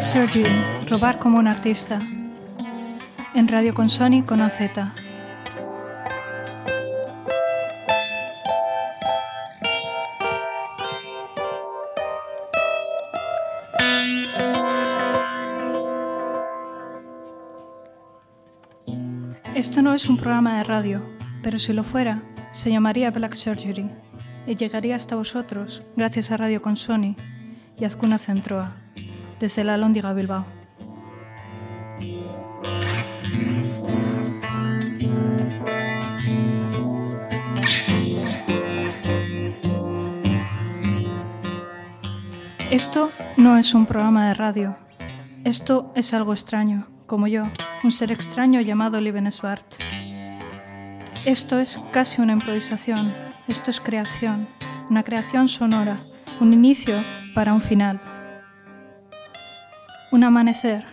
Black Surgery, robar como un artista. En Radio con Sony con AZ. Esto no es un programa de radio, pero si lo fuera, se llamaría Black Surgery y llegaría hasta vosotros gracias a Radio con Sony y Azcuna Centroa, desde la Lóndiga Bilbao. Esto no es un programa de radio. Esto es algo extraño, como yo, un ser extraño llamado Libensbart. Esto es casi una improvisación, esto es creación, una creación sonora, un inicio para un final. Un amanecer,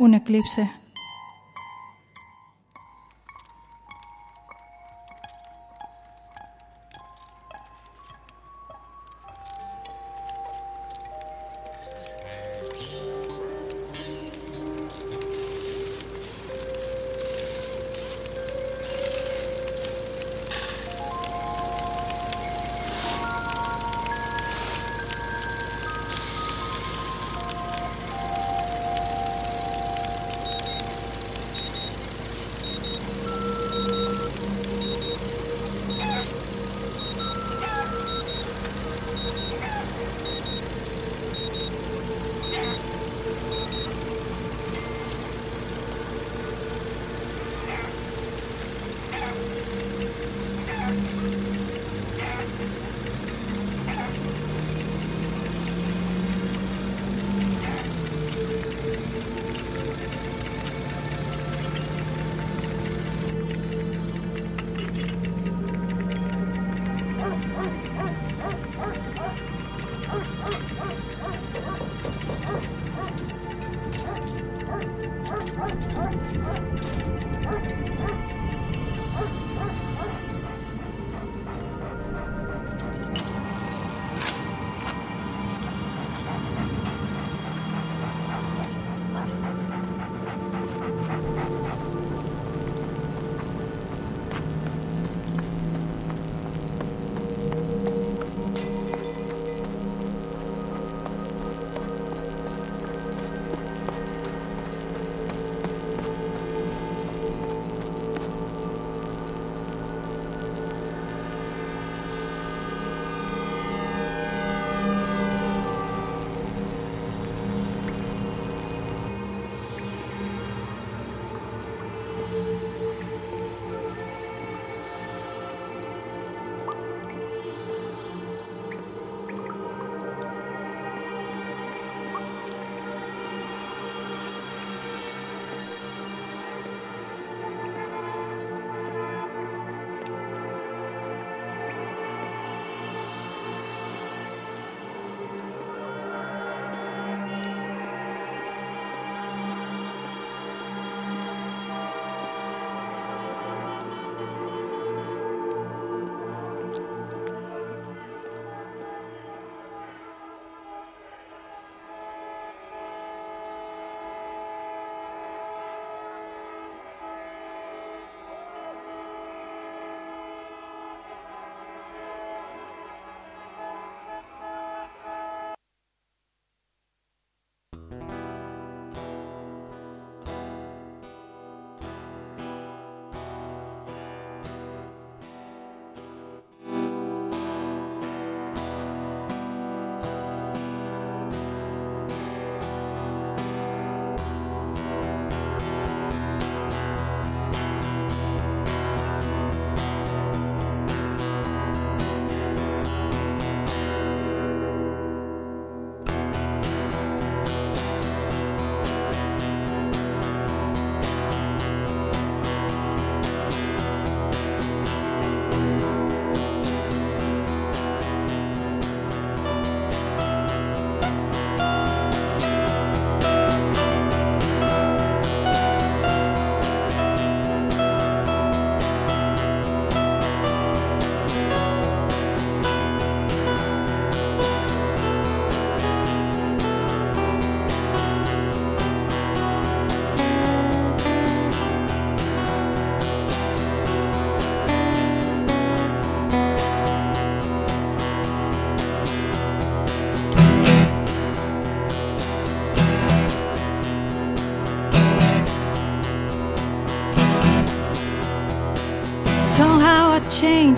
un eclipse.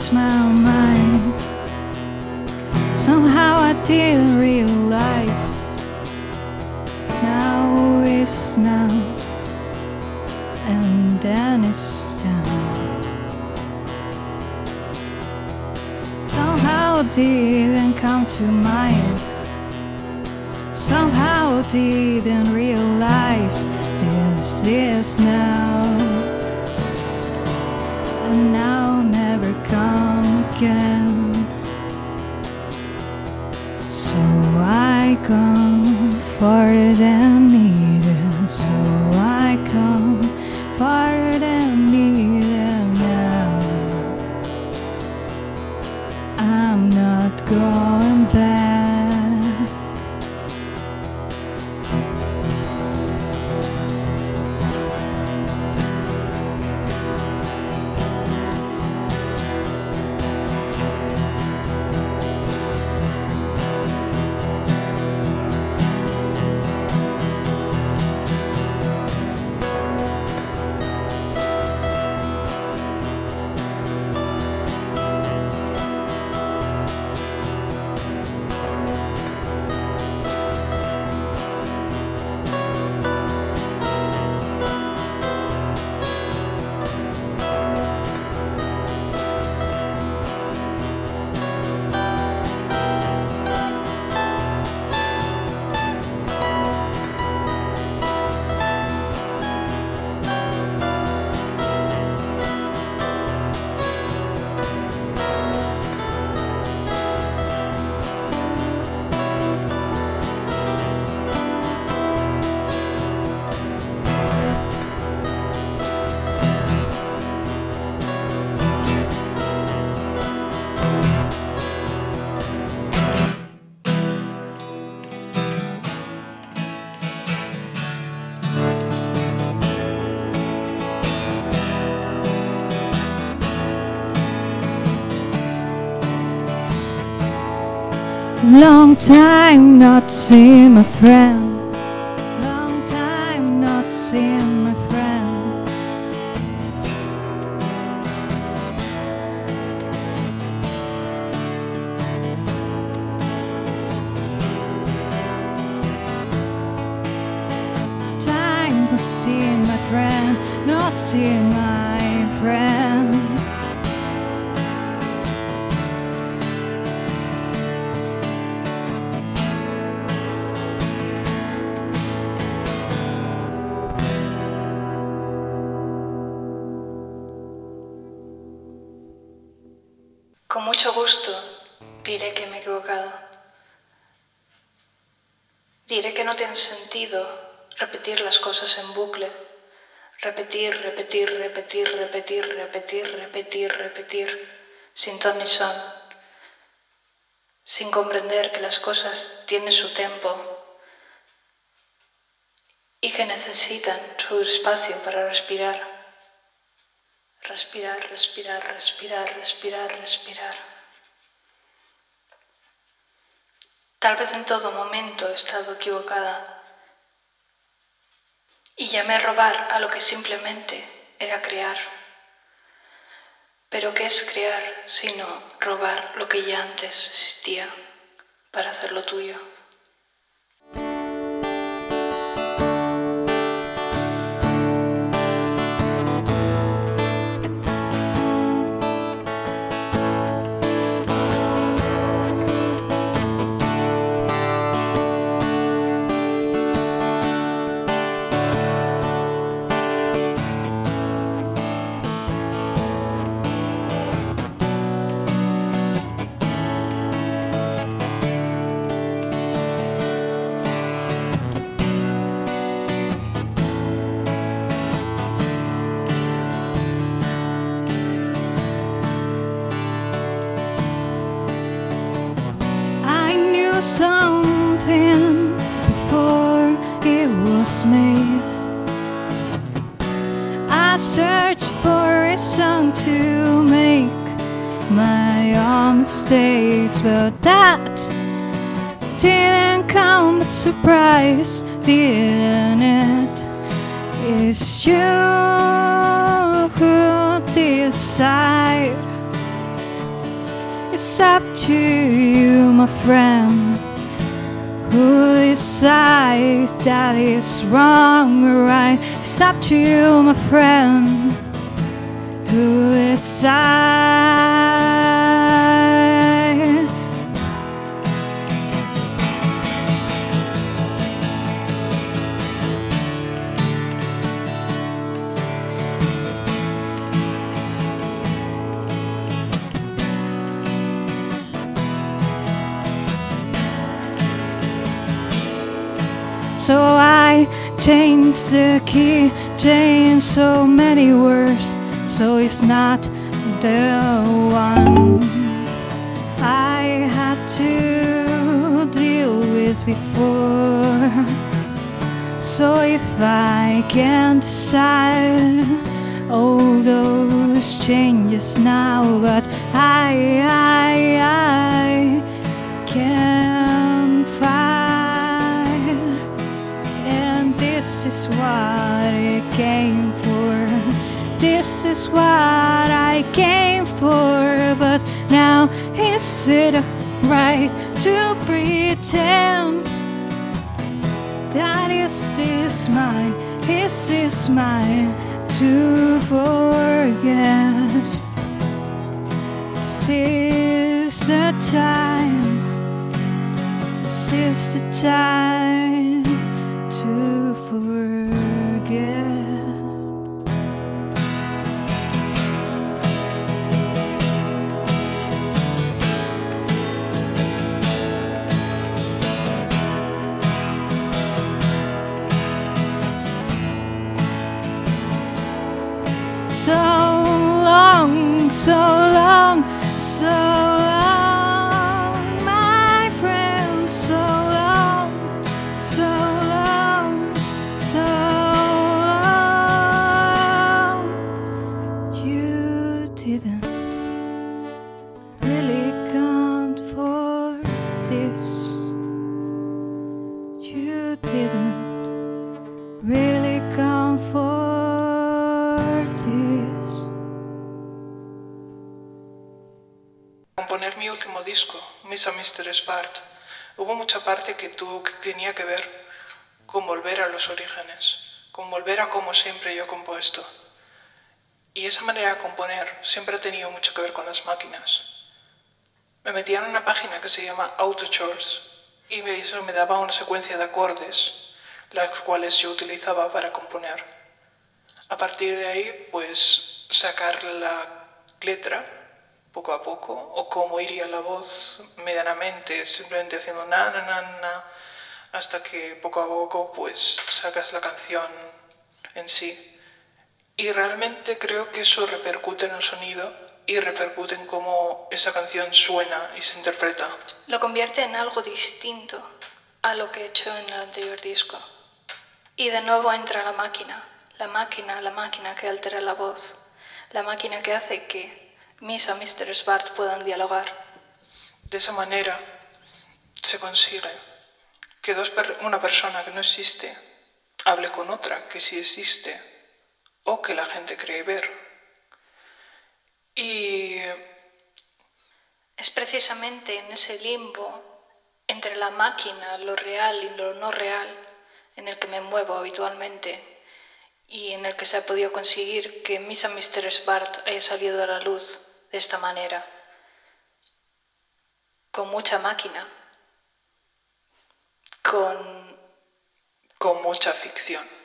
Changed my mind. Somehow I didn't realize. Now is now, and then it's down. Somehow didn't come to mind. Somehow didn't realize this is now, again. So I come for than time not see my friend. Que me he equivocado. Diré que no tiene sentido repetir las cosas en bucle. Repetir, repetir, repetir, repetir, repetir, repetir, repetir, sin ton ni son. Sin comprender que las cosas tienen su tiempo y que necesitan su espacio para respirar. Respirar, respirar, respirar, respirar, respirar. Tal vez en todo momento he estado equivocada y llamé robar a lo que simplemente era crear. Pero ¿qué es crear sino robar lo que ya antes existía para hacerlo tuyo? Surprise, didn't it? It's you who decide It's up to you, my friend. Who decides that is wrong or right? It's up to you, my friend. Who decides? I changed the key, change so many words, so it's not the one I had to deal with before. So if I can't decide all those changes now, but I, I, I is what I came for. This is what I came for, but now is it right to pretend? that is this is mine, this is mine to forget. This is the time, this is the time componer mi último disco, Misa Mr. Spart, hubo mucha parte que, tuvo, que tenía que ver con volver a los orígenes, con volver a cómo siempre yo he compuesto. Y esa manera de componer siempre ha tenido mucho que ver con las máquinas. Me metía en una página que se llama AutoChores y eso me daba una secuencia de acordes, las cuales yo utilizaba para componer. A partir de ahí, pues sacar la letra poco a poco, o cómo iría la voz medianamente, simplemente haciendo na, na, na, na, hasta que poco a poco pues sacas la canción en sí. Y realmente creo que eso repercute en el sonido y repercute en cómo esa canción suena y se interpreta. Lo convierte en algo distinto a lo que he hecho en el anterior disco. Y de nuevo entra la máquina, la máquina, la máquina que altera la voz, la máquina que hace que Misa Mr. Svart puedan dialogar. De esa manera se consigue que dos per- una persona que no existe hable con otra que sí existe o que la gente cree ver. Y Es precisamente en ese limbo entre la máquina, lo real y lo no real, en el que me muevo habitualmente y en el que se ha podido conseguir que Misa Mr. Svart haya salido a la luz de esta manera, con mucha máquina, con con mucha ficción.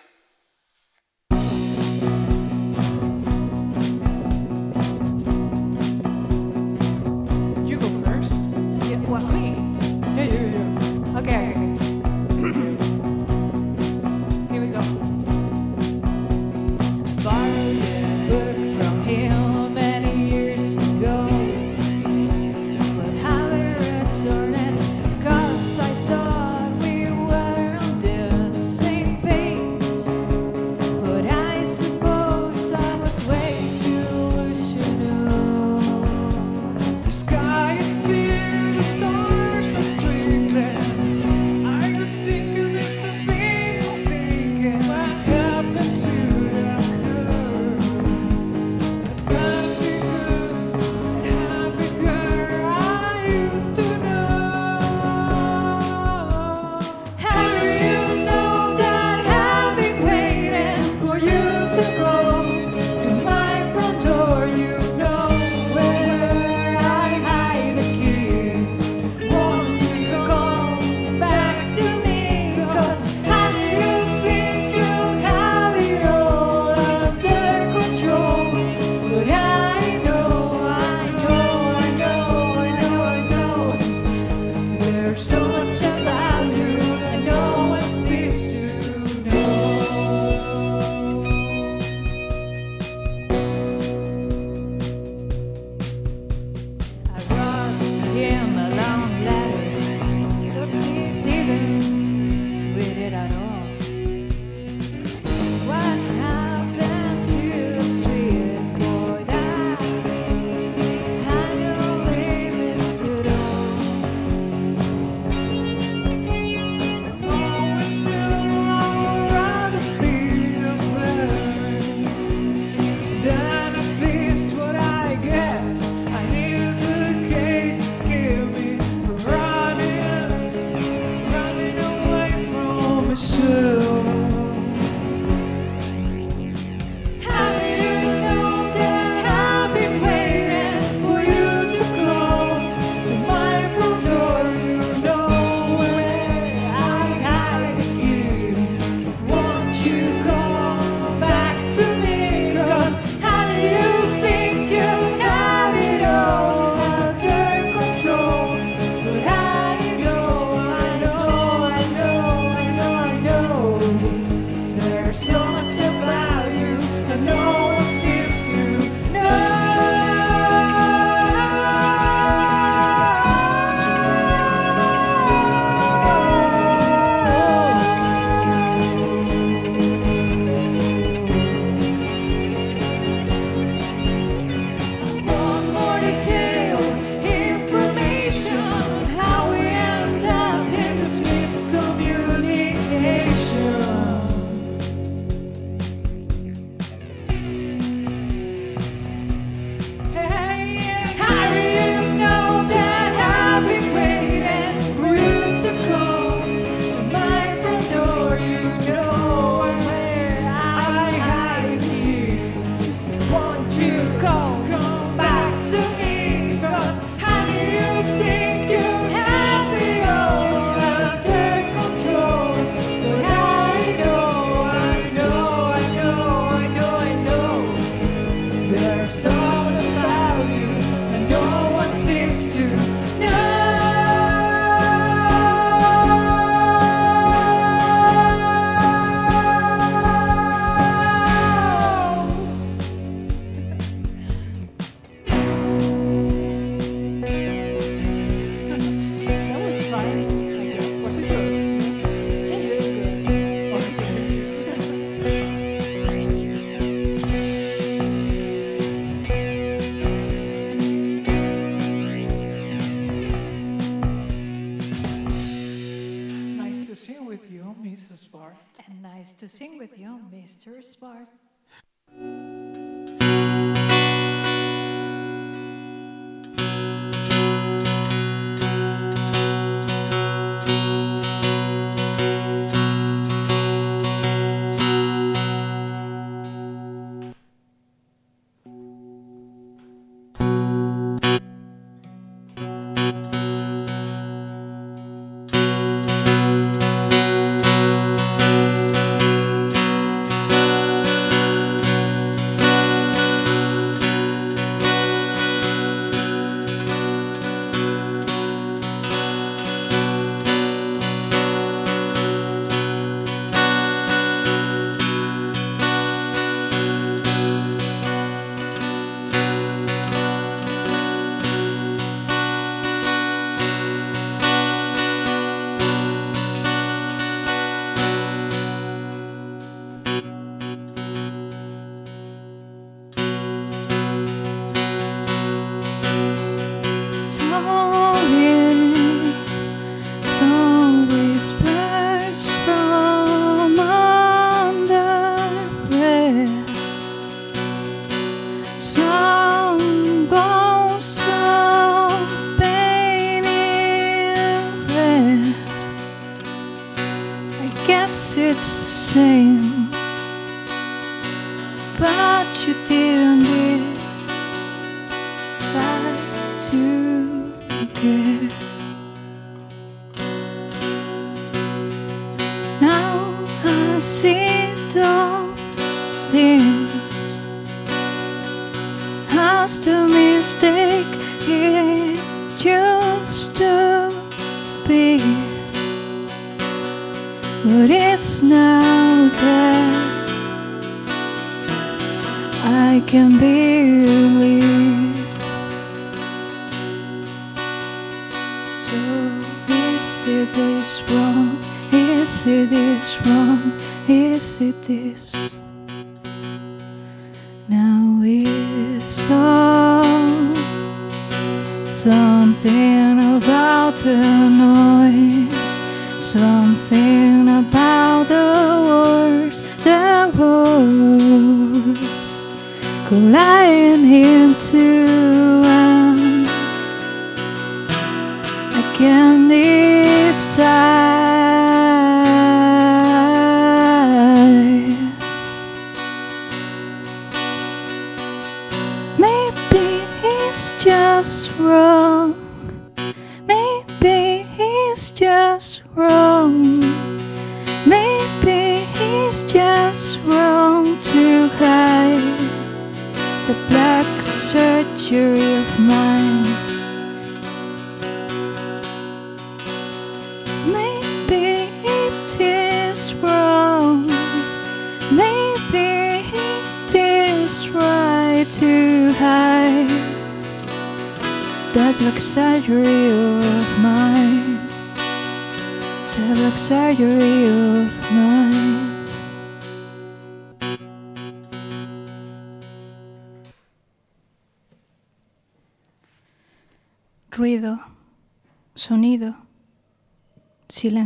cliffside.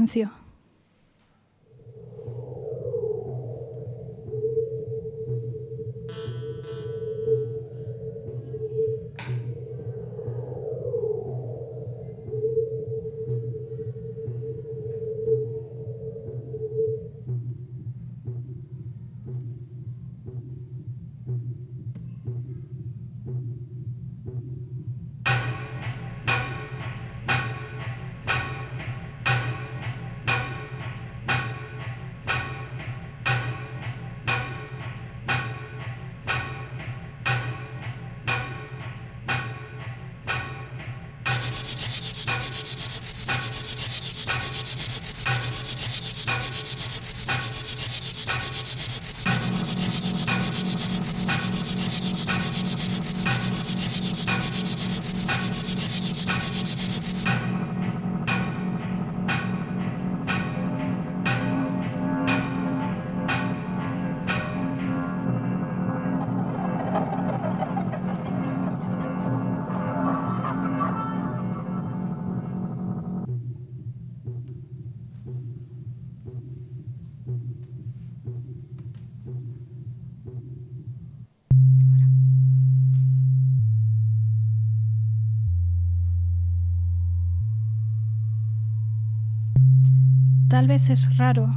cansancio. Tal vez es raro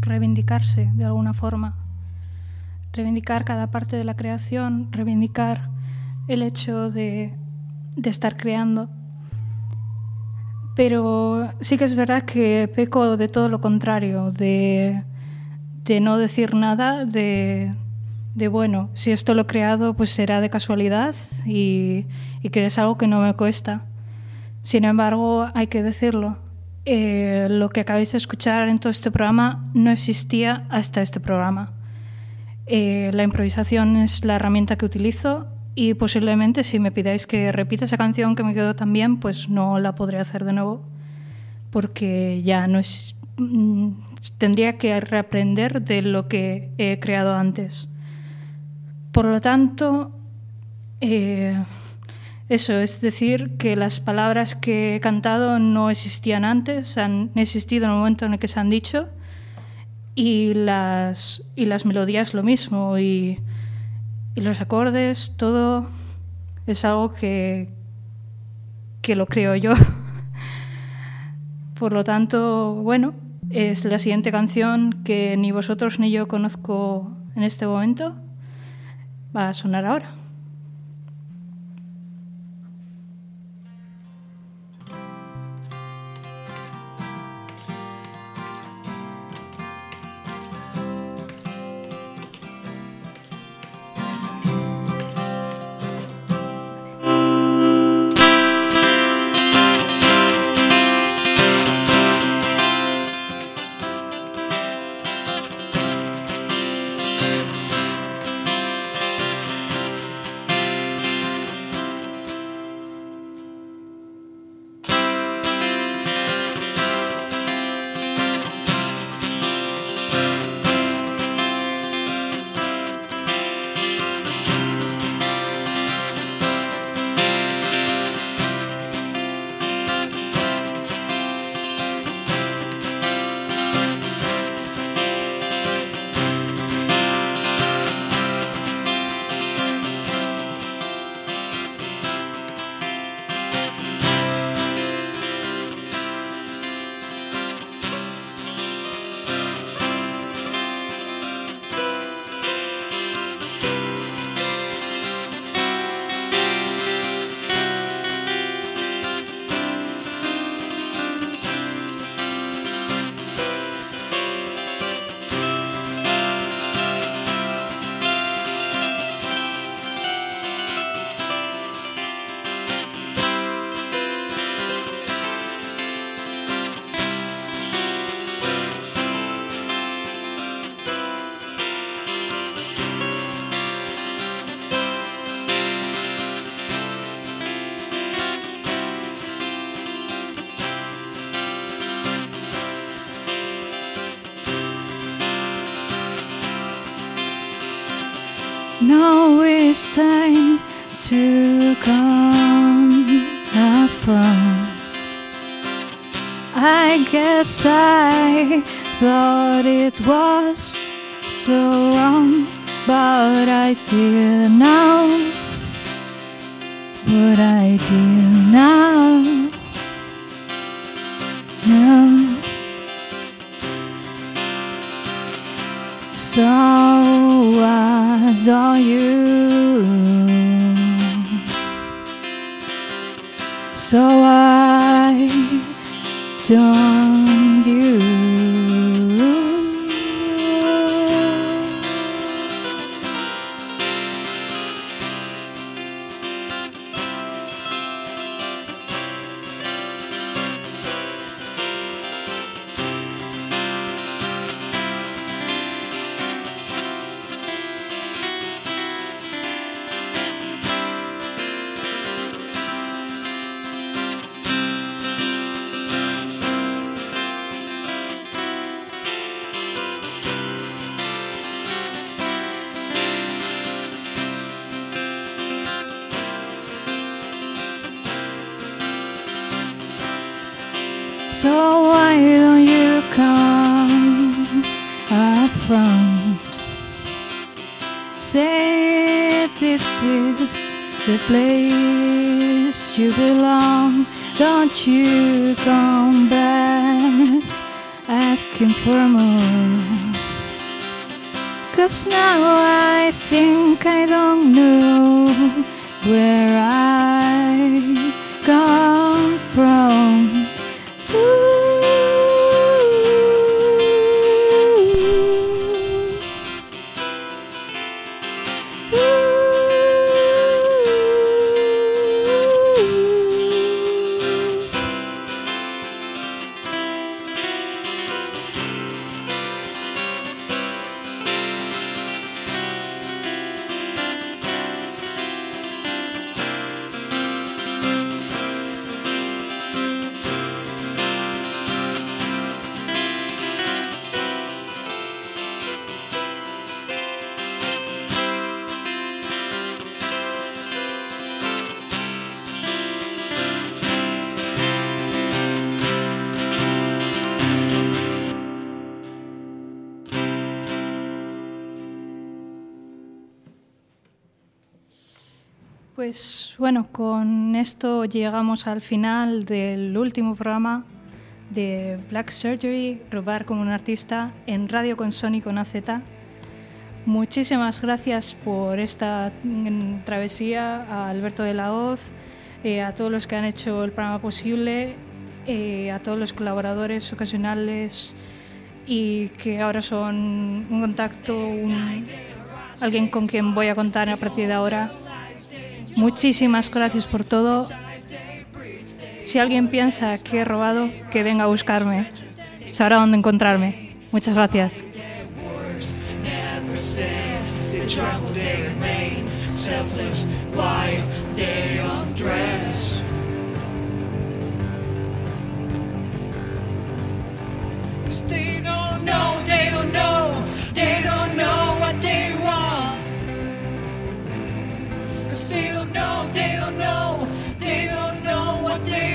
reivindicarse de alguna forma, reivindicar cada parte de la creación, reivindicar el hecho de, de estar creando. Pero sí que es verdad que peco de todo lo contrario, de, de no decir nada, de, de bueno, si esto lo he creado, pues será de casualidad y, y que es algo que no me cuesta. Sin embargo, hay que decirlo. Eh, lo que acabáis de escuchar en todo este programa no existía hasta este programa. Eh, la improvisación es la herramienta que utilizo y posiblemente si me pidáis que repita esa canción que me quedó tan bien, pues no la podré hacer de nuevo porque ya no es... mm, tendría que reaprender de lo que he creado antes. Por lo tanto, eh, eso es decir que las palabras que he cantado no existían antes, han existido en el momento en el que se han dicho y las, y las melodías lo mismo y, los acordes, todo es algo que, que lo creo yo. Por lo tanto, bueno, es la siguiente canción que ni vosotros ni yo conozco en este momento. Va a sonar ahora. Time to come up from. I guess I thought it was so wrong, but I did now. But I did you come back asking for more. Cause now I think I don't know where I esto llegamos al final del último programa de Black Surgery, Robar como un artista en Radio con Sony con AZ. Muchísimas gracias por esta mm, travesía a Alberto de la Hoz, eh, a todos los que han hecho el programa posible, eh, a todos los colaboradores ocasionales y que ahora son un contacto, alguien con quien voy a contar a partir de ahora. Muchísimas gracias por todo. Si alguien piensa que he robado, que venga a buscarme. Sabrá dónde encontrarme. Muchas gracias. Cause they don't know, they don't know, they don't know what they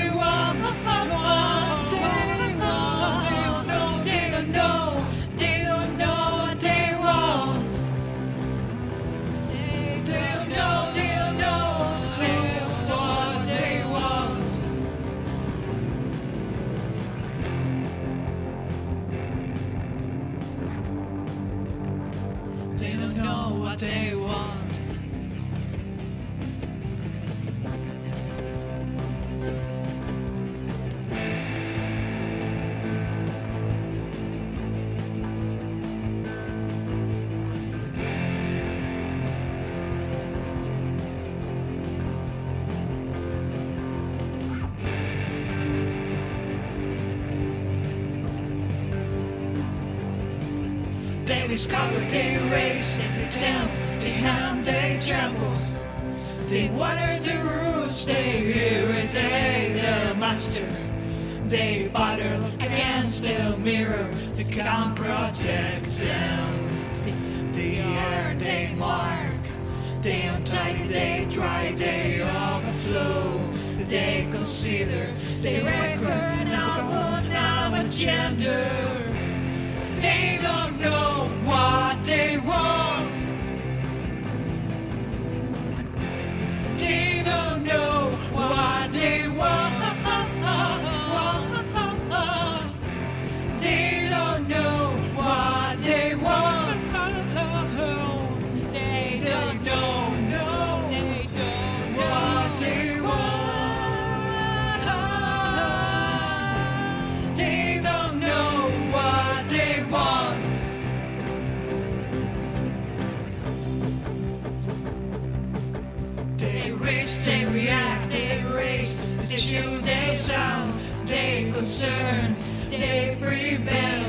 Discover, they erase, they tempt, they hand, they tremble. They water the roots, they irritate the master. They battle against the mirror, they can't protect them. They earn, they mark, they untie, they dry, they overflow. They consider, they record now, now a gender. concern. Debris band.